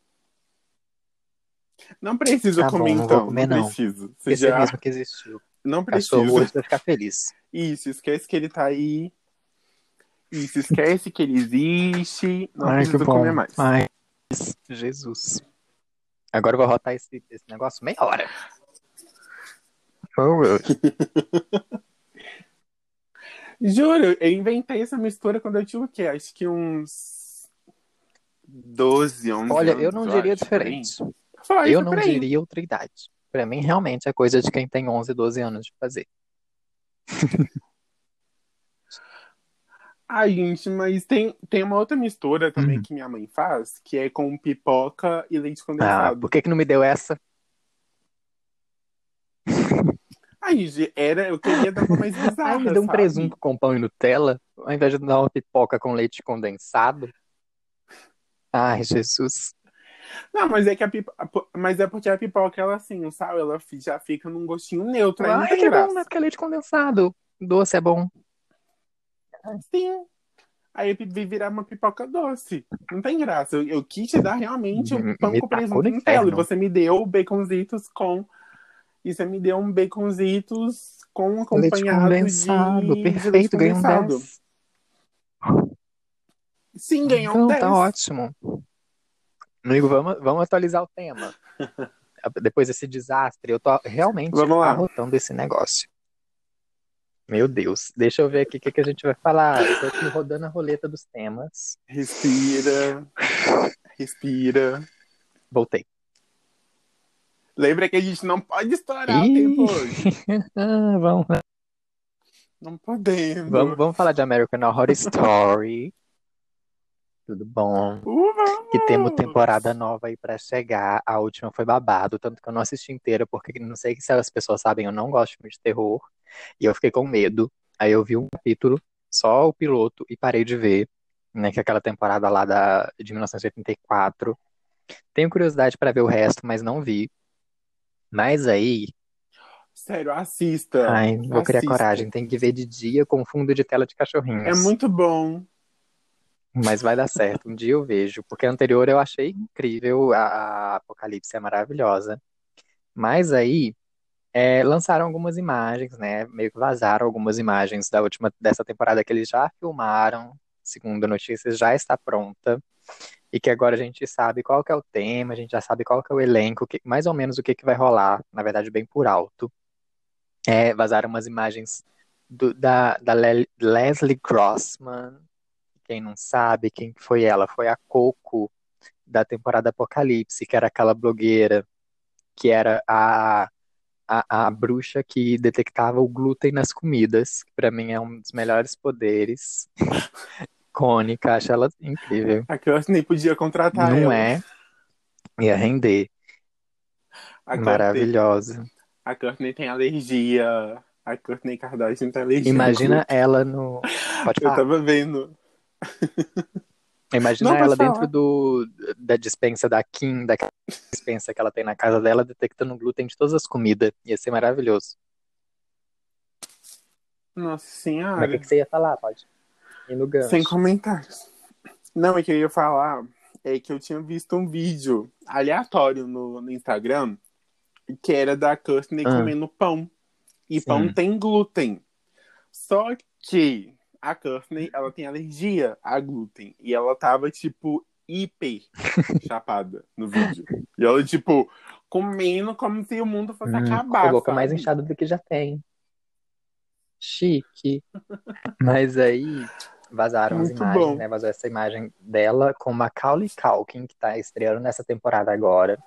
Não precisa Tá bom, comer, não então. vou comer, não. precisa. Você Esse é já mesmo que existiu. não precisa. hoje vai ficar feliz. Isso, esquece que ele tá aí. Isso, esquece que ele existe. Não Ai, precisa bom. comer mais. Ai, Jesus. Agora eu vou rotar esse, esse negócio meia hora. Meu. Juro, eu inventei essa mistura quando eu tinha o quê? Acho que uns 12, 11 Olha, anos, eu não diria acho, diferente. Foi, Eu não diria outra idade. Pra mim, realmente, é coisa de quem tem 11, 12 anos de fazer. Ai, gente, mas tem, tem uma outra mistura também Hum. que minha mãe faz, que é com pipoca e leite Ah, condensado. por que que não me deu essa? Ai, era, eu queria dar uma mais bizarra, Ai, me deu um sabe? presunto com pão e Nutella, ao invés de dar uma pipoca com leite condensado. Ai, Jesus. Não, mas é que a pipoca, mas é porque a pipoca, ela assim, o sal, ela já fica num gostinho neutro, Ai, tem que bom, graça. né? Porque é leite condensado. Doce é bom. Sim. Aí vi virar uma pipoca doce. Não tem graça. Eu, eu quis te dar realmente um pão me com tacou presunto Nutella. E você me deu baconzitos com. E você me deu um baconzitos com Leite acompanhado condensado. de, de leite Perfeito, ganhei um condensado. 10. Sim, ganhou um Então, 10. tá ótimo. Amigo, vamos, vamos atualizar o tema. Depois desse desastre, eu tô realmente arrotando esse negócio. Meu Deus, deixa eu ver aqui o que, que a gente vai falar. Eu tô aqui rodando a roleta dos temas. Respira. Respira. Voltei. Lembra que a gente não pode estourar o Ih. tempo hoje. Ah, vamos, Não podemos. vamos, vamos falar de American Horror Story. Tudo bom? Uh. Que temos temporada nova aí pra chegar. A última foi babado, tanto que eu não assisti inteira, porque não sei se as pessoas sabem, eu não gosto muito de terror. E eu fiquei com medo. Aí eu vi um capítulo, só o piloto, e parei de ver. Né, que é aquela temporada lá da, de 1984. Tenho curiosidade pra ver o resto, mas não vi. Mas aí, Sério, assista. ai, vou criar Assista. coragem. Tem que ver de dia com fundo de tela de cachorrinhos. É muito bom. Mas vai dar certo, um dia eu vejo. Porque a anterior eu achei incrível, a, a Apocalipse é maravilhosa. Mas aí é, lançaram algumas imagens, né? Meio que vazaram algumas imagens da última dessa temporada que eles já filmaram. Segundo notícias, já está pronta. E que agora a gente sabe qual que é o tema, a gente já sabe qual que é o elenco, que- mais ou menos o que, que vai rolar, na verdade, bem por alto. É, vazaram umas imagens do- da, da Le- Leslie Grossman. Quem não sabe, quem que foi ela? Foi a Coco da temporada Apocalipse, que era aquela blogueira que era a, a, a bruxa que detectava o glúten nas comidas, que pra mim é um dos melhores poderes. Cônica, acho ela incrível. A Courtney podia contratar Não ela. é? Ia render. A Courtney, Maravilhosa. a Courtney tem alergia. A Courtney Kardashian tem alergia. Imagina ela no. Pode Eu falar. tava vendo. Imagina Não, ela falar. dentro do, da dispensa da Kim, daquela dispensa que ela tem na casa dela, detectando glúten de todas as comidas. Ia ser maravilhoso. Nossa Mas o senhora. que, que você ia falar? Pode ir no gancho. Sem comentários. Não, é que eu ia falar é que eu tinha visto um vídeo aleatório no, no Instagram que era da Courtney Ah. comendo pão. E Sim. pão tem glúten. Só que a Courtney, ela tem alergia a glúten. E ela tava, tipo, hiper chapada no vídeo. E ela, tipo, comendo como se o mundo fosse Hum, acabar. a boca mais inchada do que já tem. Chique. Mas aí vazaram as Muito imagens, bom. né? Vazou essa imagem dela com Macaulay Culkin, que tá estreando nessa temporada agora.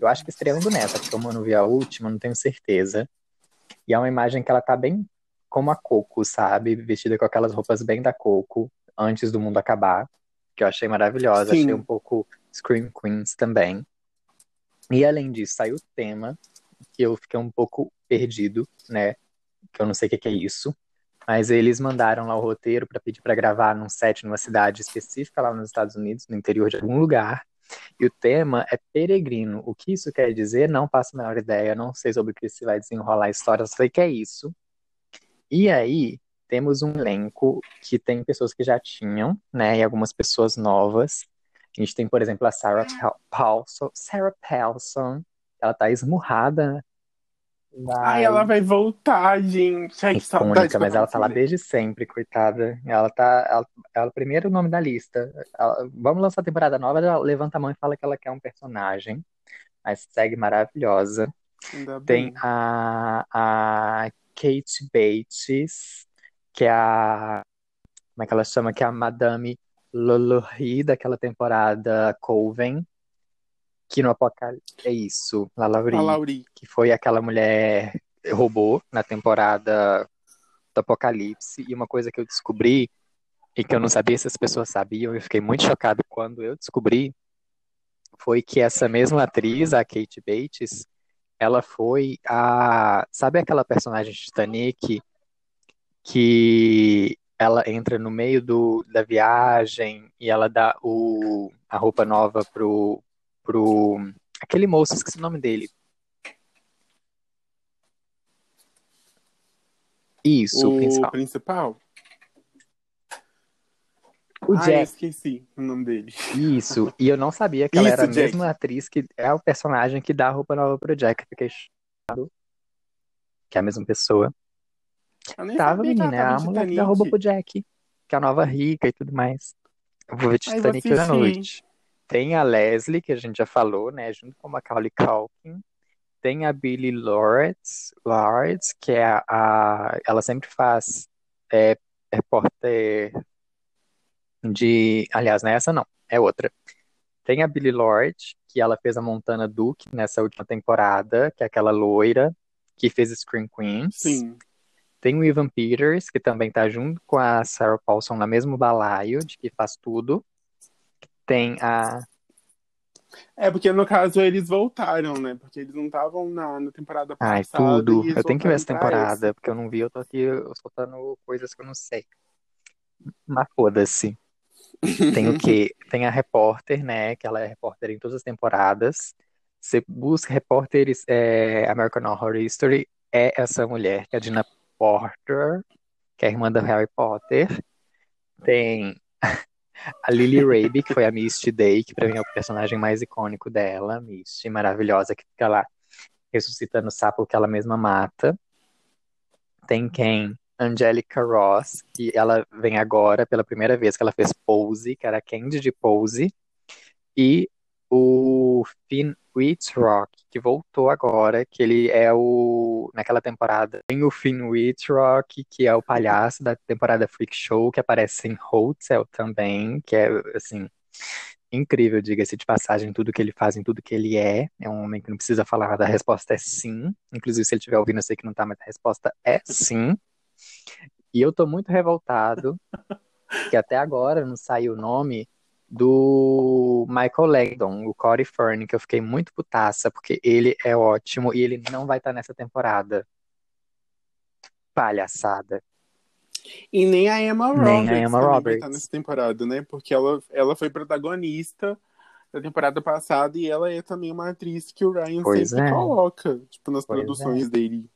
Eu acho que estreando nessa, porque eu não vi a última, não tenho certeza. E é uma imagem que ela tá bem como a Coco, sabe? Vestida com aquelas roupas bem da Coco, antes do mundo acabar. Que eu achei maravilhosa. Sim. Achei um pouco Scream Queens também. E além disso, saiu o tema, que eu fiquei um pouco perdido, né? Que eu não sei o que é isso. Mas eles mandaram lá o roteiro para pedir para gravar num set numa cidade específica lá nos Estados Unidos, no interior de algum lugar. E o tema é peregrino. O que isso quer dizer? Não faço a menor ideia. Não sei sobre o que se vai desenrolar a história, só sei que é isso. E aí, temos um elenco que tem pessoas que já tinham, né? E algumas pessoas novas. A gente tem, por exemplo, a Sarah Pal- Paulson. Sarah Paulson. Ela tá esmurrada. Ai, ela vai voltar, gente. Ai, que saudade. mas ela tá lá desde sempre, coitada. Ela tá. Ela, ela primeiro o nome da lista. Ela- vamos lançar a temporada nova, ela levanta a mão e fala que ela quer um personagem. Mas segue maravilhosa. Ainda Tem bem. a, a Kate Bates, que é a. Como é que ela chama? Que é a Madame Lolohi daquela temporada Coven. Que no Apocalipse. É isso, Lalaurie A Lauri. que foi aquela mulher robô na temporada do Apocalipse. E uma coisa que eu descobri, e que eu não sabia se as pessoas sabiam, e eu fiquei muito chocado quando eu descobri, foi que essa mesma atriz, a Kate Bates, ela foi a. Sabe aquela personagem de Titanic que ela entra no meio do, da viagem e ela dá o, a roupa nova pro, pro aquele moço, esqueci o nome dele. Isso, o, principal. principal? O ah, eu Jack. esqueci o nome dele. Isso. E eu não sabia que ela Isso, era a Jack. mesma atriz que é o personagem que dá a roupa nova pro Jack. Fiquei chocado. Que é a mesma pessoa. Eu Tava, ela menina. É a mulher que dá roupa pro Jack. Que é a nova rica e tudo mais. Eu vou ver Titanic hoje à noite. Tem a Leslie, que a gente já falou, né? Junto com a Macaulay Culkin. Tem a Billie Lawrence, Lawrence que é a, a- ela sempre faz é, repórter de, aliás, não é essa não, é outra. Tem a Billie Lawrence, que ela fez a Montana Duke nessa última temporada, que é aquela loira que fez Scream Queens. Sim. Tem o Evan Peters, que também tá junto com a Sarah Paulson no mesmo balaio, de que faz tudo. Tem a É porque no caso eles voltaram, né? Porque eles não estavam na, na temporada Ai, passada. tudo. e eles Eu tenho que ver essa temporada, porque eu não vi, eu tô aqui soltando coisas que eu não sei. Mas foda-se. Tem o quê? Tem a repórter, né? Que ela é repórter em todas as temporadas. Você busca repórteres é, American Horror History, é essa mulher, que é a Dina Porter, que é a irmã do Harry Potter. Tem a Lily Rabe, que foi a Misty Day, que pra mim é o personagem mais icônico dela. Misty, maravilhosa, que fica lá ressuscitando o sapo que ela mesma mata. Tem quem? Angelica Ross, que ela vem agora pela primeira vez que ela fez Pose, que era Candy de Pose. E o Finn Wittrock, que voltou agora, que ele é o. Naquela temporada. Tem o Finn Wittrock, que é o palhaço da temporada Freak Show, que aparece em Hotel também, que é, assim, incrível, diga-se de passagem, tudo que ele faz, em tudo que ele é. É um homem que não precisa falar nada, a resposta é sim. Inclusive, se ele estiver ouvindo, eu sei que não tá, mas a resposta é sim. E eu tô muito revoltado, que até agora não saiu o nome do Michael Langdon, o Corey Fern, que eu fiquei muito putaça, porque ele é ótimo e ele não vai estar nessa temporada. Palhaçada. E nem a Emma Nem Roberts. a Emma vai Roberts. estar nessa temporada, né? Porque ela, ela foi protagonista da temporada passada e ela é também uma atriz que o Ryan Pois sempre é. coloca, tipo, nas Pois produções dele.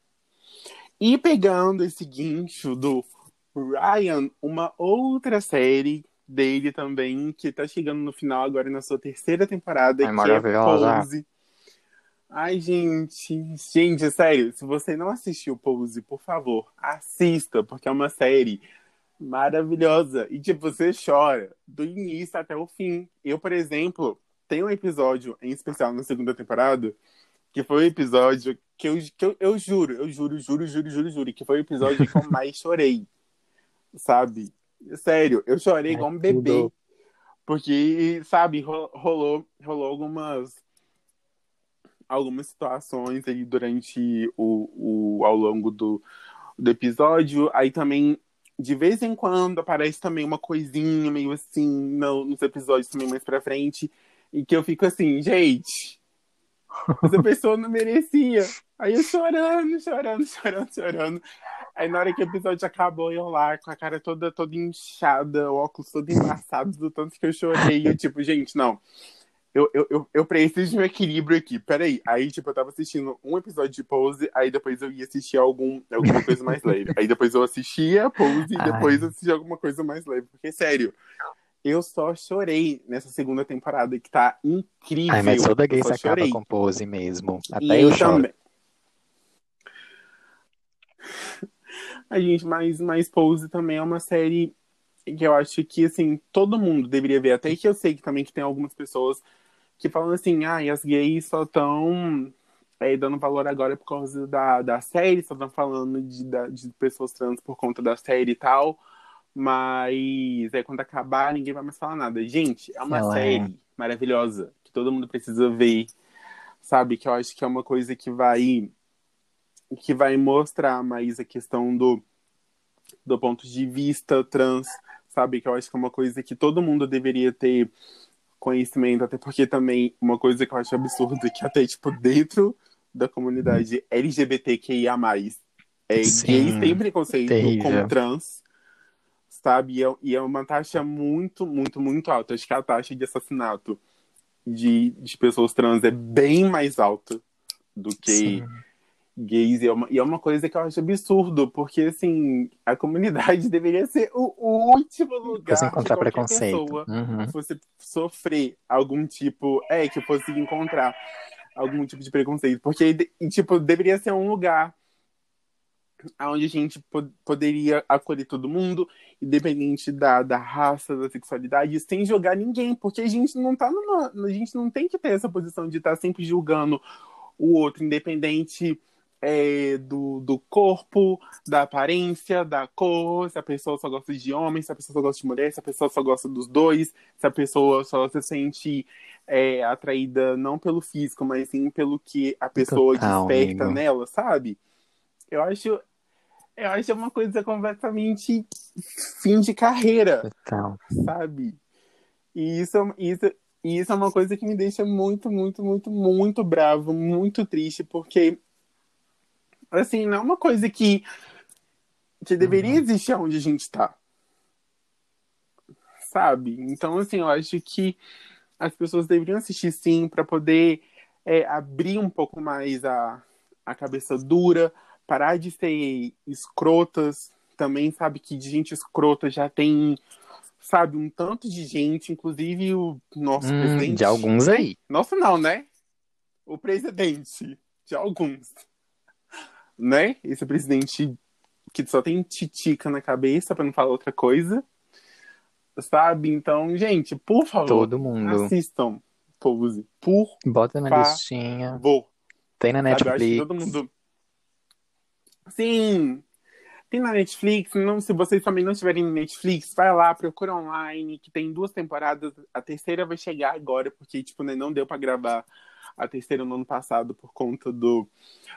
E pegando esse guincho do Ryan, uma outra série dele também, que tá chegando no final agora na sua terceira temporada, Ai, que é maravilhosa. Pose. Ai, gente, gente, sério, se você não assistiu Pose, por favor, assista, porque é uma série maravilhosa. E, tipo, você chora do início até o fim. Eu, por exemplo, tem um episódio em especial na segunda temporada, que foi o episódio que eu, que eu, eu juro, eu juro, juro, juro, juro, juro, que foi o episódio que eu mais chorei, sabe? Sério, eu chorei igual um bebê. Porque, sabe, ro- rolou, rolou algumas algumas situações aí durante o, o ao longo do, do episódio. Aí também, de vez em quando, aparece também uma coisinha meio assim no- nos episódios também mais pra frente. E que eu fico assim, gente, essa pessoa não merecia. Aí eu chorando, chorando, chorando, chorando. Aí na hora que o episódio acabou, eu lá com a cara toda, toda inchada, o óculos todo embaçado, do tanto que eu chorei. Eu, tipo, gente, não. Eu, eu, eu, eu preciso de um equilíbrio aqui. Peraí. Aí, tipo, eu tava assistindo um episódio de Pose, aí depois eu ia assistir algum, alguma coisa mais leve. Aí depois eu assistia Pose e depois eu assistia alguma coisa mais leve. Porque, sério, eu só chorei nessa segunda temporada, que tá incrível. Ai, mas toda Eu gay se acaba chorei. com pose mesmo. E Até aí eu choro. também. A gente, mas, mas Pose também é uma série que eu acho que, assim, todo mundo deveria ver. Até que eu sei que também que tem algumas pessoas que falam assim, ah, e as gays só estão dando valor agora por causa da, da série, só estão falando de, da- de pessoas trans por conta da série e tal. Mas aí quando acabar, ninguém vai mais falar nada. Gente, é uma Ela é. série maravilhosa que todo mundo precisa ver. Sabe? Que eu acho que é uma coisa que vai que vai mostrar mais a questão do, do ponto de vista trans, sabe? Que eu acho que é uma coisa que todo mundo deveria ter conhecimento, até porque também uma coisa que eu acho absurda é que até, tipo, dentro da comunidade LGBTQIA+, é, Sim, gays têm preconceito terrível. com trans, sabe? E é, e é uma taxa muito, muito, muito alta. Acho que a taxa de assassinato de, de pessoas trans é bem mais alta do que Sim. Gays. E é, uma, e é uma coisa que eu acho absurdo, porque, assim, a comunidade deveria ser o, o último lugar você encontrar preconceito. pessoa uhum. fosse sofrer algum tipo... É, que fosse encontrar algum tipo de preconceito. Porque, tipo, deveria ser um lugar onde a gente pod poderia acolher todo mundo, independente da, da raça, da sexualidade, sem jogar ninguém, porque a gente não tá numa. A gente não tem que ter essa posição de estar tá sempre julgando o outro, independente é, do, do corpo, da aparência, da cor, se a pessoa só gosta de homem, se a pessoa só gosta de mulher, se a pessoa só gosta dos dois, se a pessoa só se sente é, atraída não pelo físico, mas sim pelo que a pessoa Total, desperta amigo. nela, sabe? Eu acho, eu acho uma coisa completamente fim de carreira. Total. Sabe? E isso, isso, isso é uma coisa que me deixa muito, muito, muito, muito bravo, muito triste, porque assim, não é uma coisa que, que deveria uhum. existir onde a gente tá. Sabe? Então, assim, eu acho que as pessoas deveriam assistir sim para poder é, abrir um pouco mais a, a cabeça dura, parar de ser escrotas, também sabe que de gente escrota já tem, sabe, um tanto de gente, inclusive o nosso hum, presidente. De alguns aí. Nosso não, né? O presidente. De alguns. Né? Esse presidente que só tem titica na cabeça, para não falar outra coisa. Sabe? Então, gente, por favor. Todo mundo. Assistam Pose. Por Bota na listinha. Vou. Tem na Netflix. todo mundo Sim, tem na Netflix. Não, se vocês também não estiverem na Netflix, vai lá, procura online, que tem duas temporadas. A terceira vai chegar agora, porque, tipo, né, não deu para gravar a terceira no ano passado por conta do,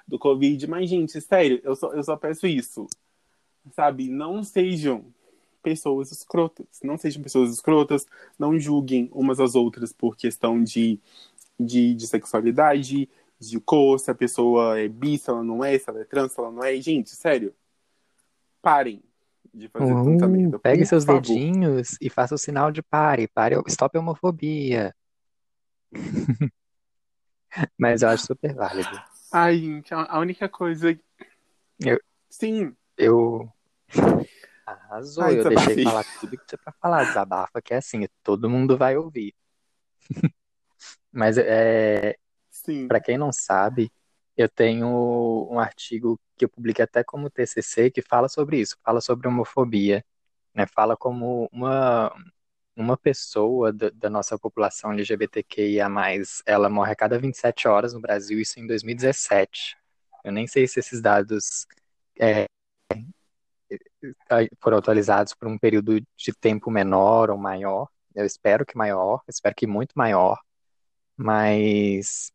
do Covid. Mas, gente, sério, eu só, eu só peço isso. Sabe? Não sejam pessoas escrotas. Não sejam pessoas escrotas. Não julguem umas às outras por questão de, de, de sexualidade, de cor, se a pessoa é bi, se ela não é, se ela é trans, se ela não é. Gente, sério, parem de fazer uh, tanta merda. Pegue seus favor. dedinhos e faça o sinal de pare, pare, stop a homofobia. Mas eu acho super válido. Ai, gente, a única coisa. Eu... Sim. Eu. Arrasou, Ai, eu deixei falar tudo que tinha pra falar. Desabafa, que é assim, todo mundo vai ouvir. Mas é, Sim. Para quem não sabe, eu tenho um artigo que eu publiquei até como TCC que fala sobre isso, fala sobre homofobia, né? Fala como uma uma pessoa da, nossa população LGBTQIA+, ela morre a cada 27 horas no Brasil, isso em 2017. Eu nem sei se esses dados é, foram atualizados por um período de tempo menor ou maior. Eu espero que maior, espero que muito maior, mas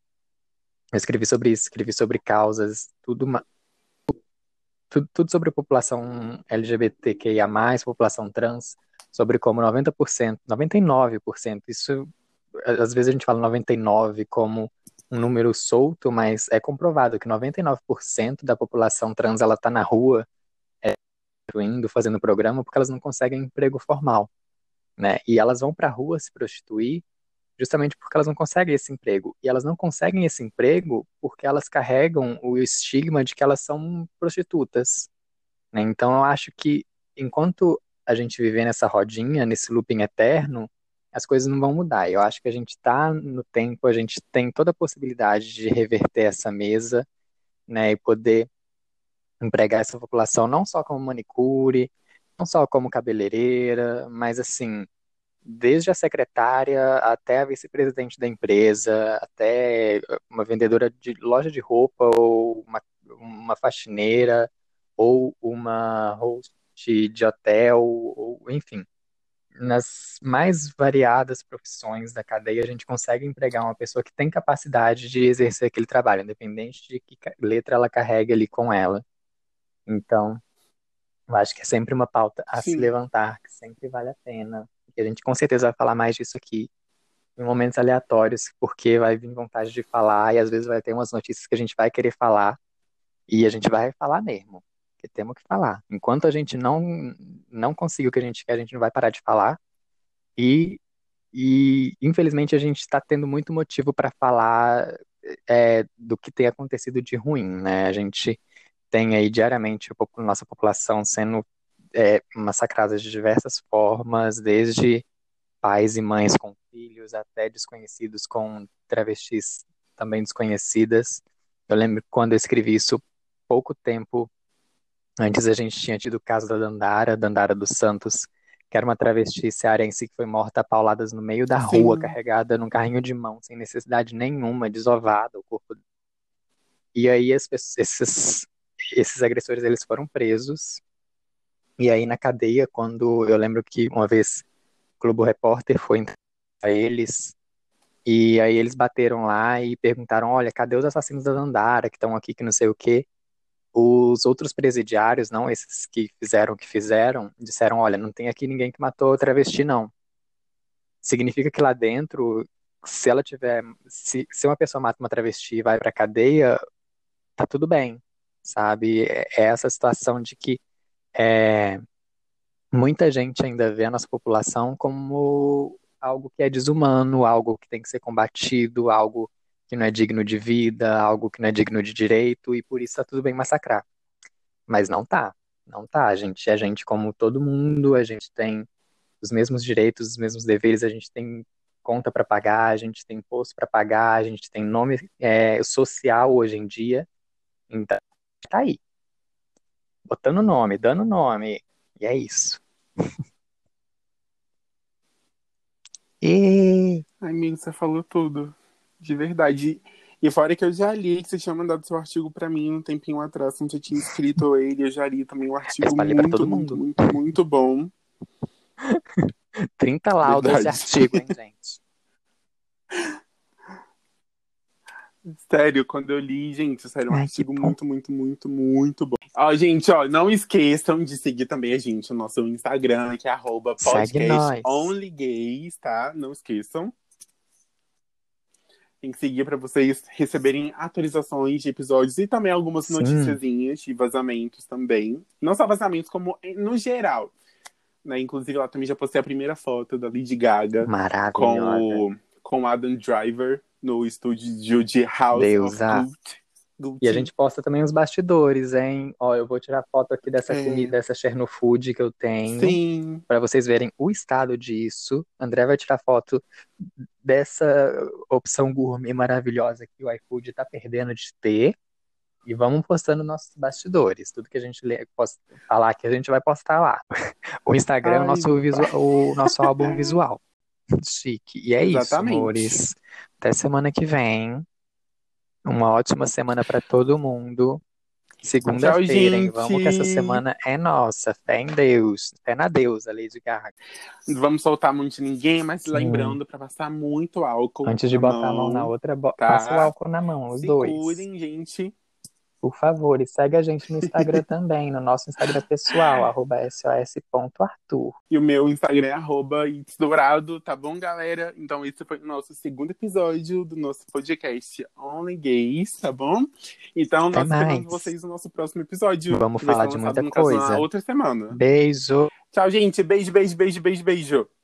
eu escrevi sobre isso, escrevi sobre causas, tudo, tudo, tudo sobre a população LGBTQIA+, população trans, sobre como 90%, 99%, isso, às vezes a gente fala 99 como um número solto, mas é comprovado que 99% da população trans, ela tá na rua, é, indo, fazendo programa, porque elas não conseguem emprego formal, né? E elas vão pra rua se prostituir justamente porque elas não conseguem esse emprego. E elas não conseguem esse emprego porque elas carregam o estigma de que elas são prostitutas. Né? Então eu acho que enquanto a gente viver nessa rodinha, nesse looping eterno, as coisas não vão mudar. Eu acho que a gente está no tempo, a gente tem toda a possibilidade de reverter essa mesa, né, e poder empregar essa população não só como manicure, não só como cabeleireira, mas assim, desde a secretária até a vice-presidente da empresa, até uma vendedora de loja de roupa, ou uma, uma faxineira, ou uma host de hotel, ou, enfim. Nas mais variadas profissões da cadeia, a gente consegue empregar uma pessoa que tem capacidade de exercer aquele trabalho, independente de que letra ela carrega ali com ela. Então, eu acho que é sempre uma pauta a Sim. se levantar, que sempre vale a pena e a gente com certeza vai falar mais disso aqui em momentos aleatórios, porque vai vir vontade de falar e às vezes vai ter umas notícias que a gente vai querer falar e a gente vai falar mesmo. Porque temos que falar. Enquanto a gente não, não conseguir o que a gente quer, a gente não vai parar de falar. E, e infelizmente, a gente está tendo muito motivo para falar é, do que tem acontecido de ruim, né? A gente tem aí diariamente a nossa população sendo é, massacrada de diversas formas, desde pais e mães com filhos até desconhecidos com travestis também desconhecidas. Eu lembro quando eu escrevi isso, pouco tempo antes a gente tinha tido o caso da Dandara, Dandara dos Santos, que era uma travesti cearense que foi morta a pauladas no meio da Sim. rua, carregada num carrinho de mão, sem necessidade nenhuma, desovada o corpo. E aí esses, esses agressores eles foram presos. E aí na cadeia, quando eu lembro que uma vez o Globo Repórter foi a eles e aí eles bateram lá e perguntaram, olha, cadê os assassinos da Dandara que estão aqui, que não sei o quê. Os outros presidiários, não esses que fizeram o que fizeram, disseram, olha, não tem aqui ninguém que matou travesti, não. Significa que lá dentro, se ela tiver, se, se uma pessoa mata uma travesti e vai pra cadeia, tá tudo bem, sabe? É, é essa situação de que é, muita gente ainda vê a nossa população como algo que é desumano, algo que tem que ser combatido, algo que não é digno de vida, algo que não é digno de direito, e por isso tá tudo bem massacrar. Mas não tá, não tá. A gente é gente como todo mundo, a gente tem os mesmos direitos, os mesmos deveres, a gente tem conta para pagar, a gente tem imposto para pagar, a gente tem nome é, social hoje em dia. Então, tá aí. Botando nome, dando nome. E é isso. E... Amigo, você falou tudo. De verdade. E fora que eu já li que você tinha mandado seu artigo para mim um tempinho atrás, quando você tinha escrito ele, eu já li também um artigo muito, muito, muito, muito bom. 30 laudas de artigo, hein, gente? Sério, quando eu li, gente, sério, um Ai, artigo muito, muito, muito, muito bom. Ó, gente, ó, não esqueçam de seguir também a gente no nosso Instagram, que é arroba podcastonlygays, tá? Não esqueçam. Tem que seguir para vocês receberem atualizações de episódios e também algumas noticiazinhas de vazamentos também. Não só vazamentos, como no geral. Né? Inclusive, lá também já postei a primeira foto da Lady Gaga com o com Adam Driver no estúdio de House Deusa. of Gucci. E a gente posta também os bastidores, hein? Ó, eu vou tirar foto aqui dessa é. comida, dessa Chernofood que eu tenho. Sim. Para vocês verem o estado disso. André vai tirar foto dessa opção gourmet maravilhosa que o iFood tá perdendo de ter. E vamos postando nossos bastidores. Tudo que a gente lê, posta, falar que a gente vai postar lá. O Instagram Ai, é o nosso, visual, o nosso álbum visual. Chique. E é Exatamente. isso, amores. Até semana que vem. Uma ótima semana para todo mundo. Segunda-feira, hein? Vamos que essa semana é nossa. Fé em Deus. Fé na deusa, Lady Gaga. Vamos soltar muito de ninguém, mas Sim. lembrando para passar muito álcool. Antes de botar mão, a mão na outra, tá? passa o álcool na mão, os Se dois. Cuidem, gente. Por favor, e segue a gente no Instagram também, no nosso Instagram pessoal, arroba sos.arthur. E o meu Instagram é arroba Dourado, tá bom, galera? Então esse foi o nosso segundo episódio do nosso podcast Only Gays, tá bom? Então Até nós mais. esperamos vocês no nosso próximo episódio. Vamos falar de muita coisa. outra semana. Beijo. Tchau, gente. Beijo, beijo, beijo, beijo, beijo.